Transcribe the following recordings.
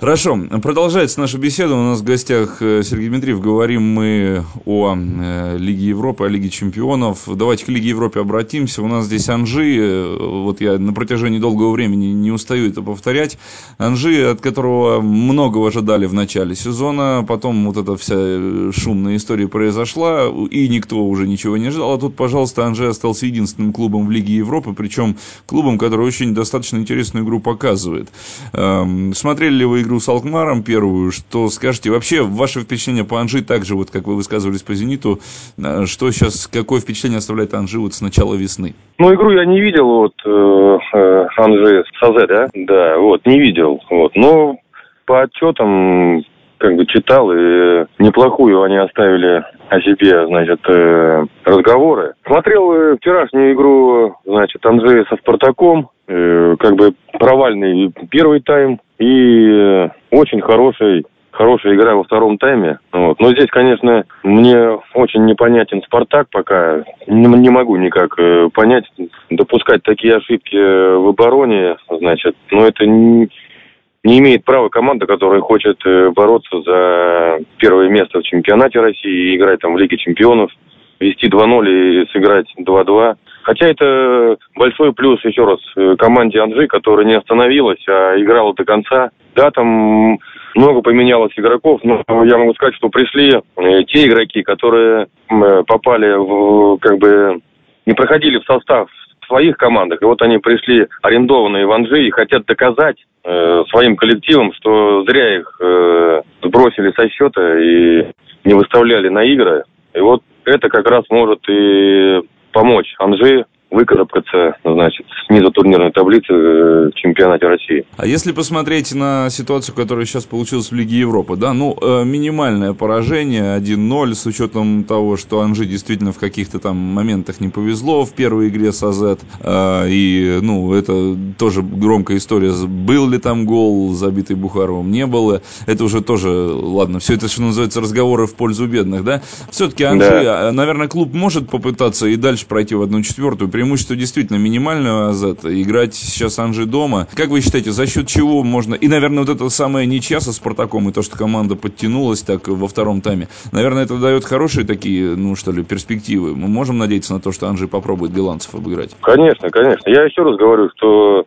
Хорошо, продолжается наша беседа. У нас в гостях э, Сергей Дмитриев. Говорим мы о э, Лиге Европы, о Лиге Чемпионов. Давайте к Лиге Европы обратимся. У нас здесь Анжи. Э, вот я на протяжении долгого времени не устаю это повторять. Анжи, от которого многого ожидали в начале сезона. Потом вот эта вся шумная история произошла, и никто уже ничего не ждал. А тут, пожалуйста, Анжи остался единственным клубом в Лиге Европы, причем клубом, который очень достаточно интересную игру показывает. Эм, смотрели ли вы игру с Алкмаром первую, что скажете, вообще ваше впечатление по Анжи, так же вот, как вы высказывались по Зениту, э, что сейчас, какое впечатление оставляет Анжи вот с начала весны? Ну, игру я не видел, вот, э, э, Анжи с АЗ, да? Да, вот, не видел, вот, но по отчетам как бы читал, и неплохую они оставили о себе, значит, разговоры. Смотрел вчерашнюю игру, значит, Анжея со Спартаком, как бы провальный первый тайм и очень хороший хорошая игра во втором тайме. Вот. Но здесь, конечно, мне очень непонятен Спартак пока. Не, могу никак э, понять, допускать такие ошибки в обороне, значит, но это не, не имеет права команда, которая хочет э, бороться за первое место в чемпионате России и играть там в Лиге чемпионов, вести 2-0 и сыграть 2-2. Хотя это большой плюс, еще раз, э, команде Анжи, которая не остановилась, а играла до конца. Да, там много поменялось игроков, но я могу сказать, что пришли э, те игроки, которые попали в, как бы, не проходили в состав своих командах. И вот они пришли арендованные в Анжи и хотят доказать э, своим коллективам, что зря их э, сбросили со счета и не выставляли на игры. И вот это как раз может и помочь Анжи выкарабкаться, значит, снизу турнирной таблицы э, в чемпионате России. А если посмотреть на ситуацию, которая сейчас получилась в Лиге Европы, да, ну, э, минимальное поражение 1-0 с учетом того, что Анжи действительно в каких-то там моментах не повезло в первой игре с АЗ, э, и, ну, это тоже громкая история, был ли там гол, забитый Бухаровым, не было, это уже тоже, ладно, все это, что называется, разговоры в пользу бедных, да, все-таки Анжи, да. наверное, клуб может попытаться и дальше пройти в одну четвертую, преимущество действительно минимальное за это. Играть сейчас Анжи дома. Как вы считаете, за счет чего можно... И, наверное, вот эта самая ничья со Спартаком, и то, что команда подтянулась так во втором тайме, наверное, это дает хорошие такие, ну, что ли, перспективы. Мы можем надеяться на то, что Анжи попробует голландцев обыграть? Конечно, конечно. Я еще раз говорю, что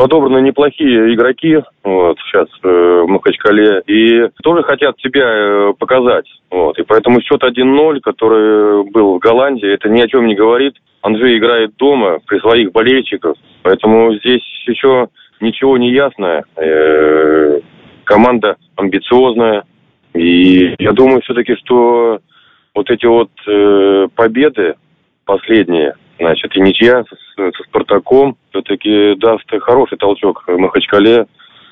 подобраны неплохие игроки вот, сейчас э, в Махачкале и тоже хотят себя э, показать. Вот. И поэтому счет 1-0, который был в Голландии, это ни о чем не говорит. Анжей играет дома при своих болельщиках, поэтому здесь еще ничего не ясно. Э, команда амбициозная, и я думаю все-таки, что вот эти вот э, победы последние, значит, и ничья со, со Спартаком все-таки даст хороший толчок Махачкале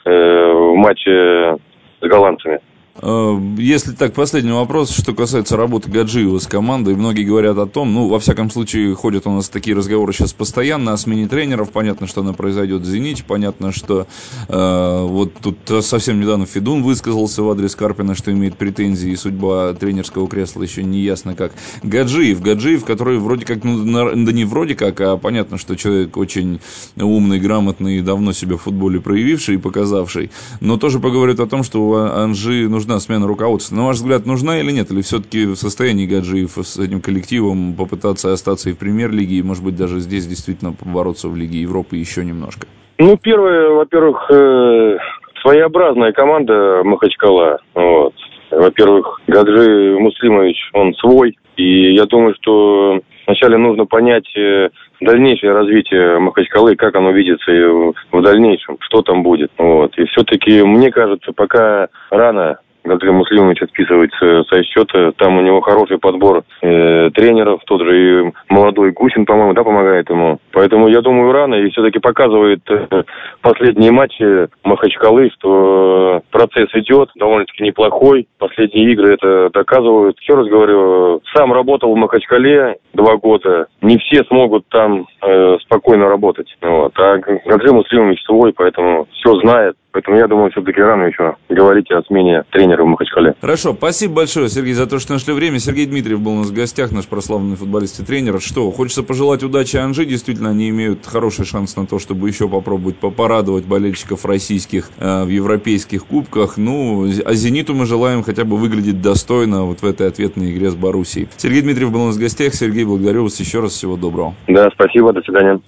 э, в матче с голландцами. Э, если так, последний вопрос, что касается работы Гаджиева с командой. Многие говорят о том, ну, во всяком случае, ходят у нас такие разговоры сейчас постоянно о смене тренеров. Понятно, что она произойдет в «Зените». Понятно, что э, вот тут совсем недавно Федун высказался в адрес Карпина, что имеет претензии, и судьба тренерского кресла еще не ясно как. Гаджиев, Гаджиев, который вроде как, ну, да не вроде как, а понятно, что человек очень умный, грамотный, давно себя в футболе проявивший и показавший, но тоже поговорит о том, что у Анжи нужно нужна смена руководства. На ваш взгляд, нужна или нет? Или все-таки в состоянии Гаджиев с этим коллективом попытаться остаться и в премьер-лиге, и, может быть, даже здесь действительно побороться в Лиге Европы еще немножко? Ну, первое, во-первых, э, своеобразная команда Махачкала. Вот. Во-первых, Гаджи Муслимович, он свой. И я думаю, что вначале нужно понять э, дальнейшее развитие Махачкалы, как оно видится в дальнейшем, что там будет. Вот. И все-таки, мне кажется, пока рано Габриэль Муслимович отписывается со счета. Там у него хороший подбор э, тренеров. Тот же и молодой Гусин, по-моему, да, помогает ему. Поэтому я думаю, рано и все-таки показывает э, последние матчи Махачкалы, что процесс идет довольно-таки неплохой. Последние игры это доказывают. Еще раз говорю, сам работал в Махачкале два года. Не все смогут там э, спокойно работать. Вот. А Гаджи Муслимович свой, поэтому все знает. Поэтому я думаю, все-таки рано еще говорить о смене тренера в Махачкале. Хорошо, спасибо большое, Сергей, за то, что нашли время. Сергей Дмитриев был у нас в гостях, наш прославленный футболист и тренер. Что, хочется пожелать удачи Анжи. Действительно, они имеют хороший шанс на то, чтобы еще попробовать порадовать болельщиков российских э, в европейских кубках. Ну, а «Зениту» мы желаем хотя бы выглядеть достойно вот в этой ответной игре с Боруссией. Сергей Дмитриев был у нас в гостях. Сергей, благодарю вас еще раз. Всего доброго. Да, спасибо. До свидания.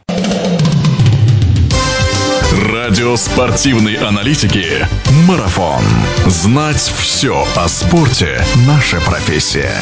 Радио спортивной аналитики «Марафон». Знать все о спорте – наша профессия.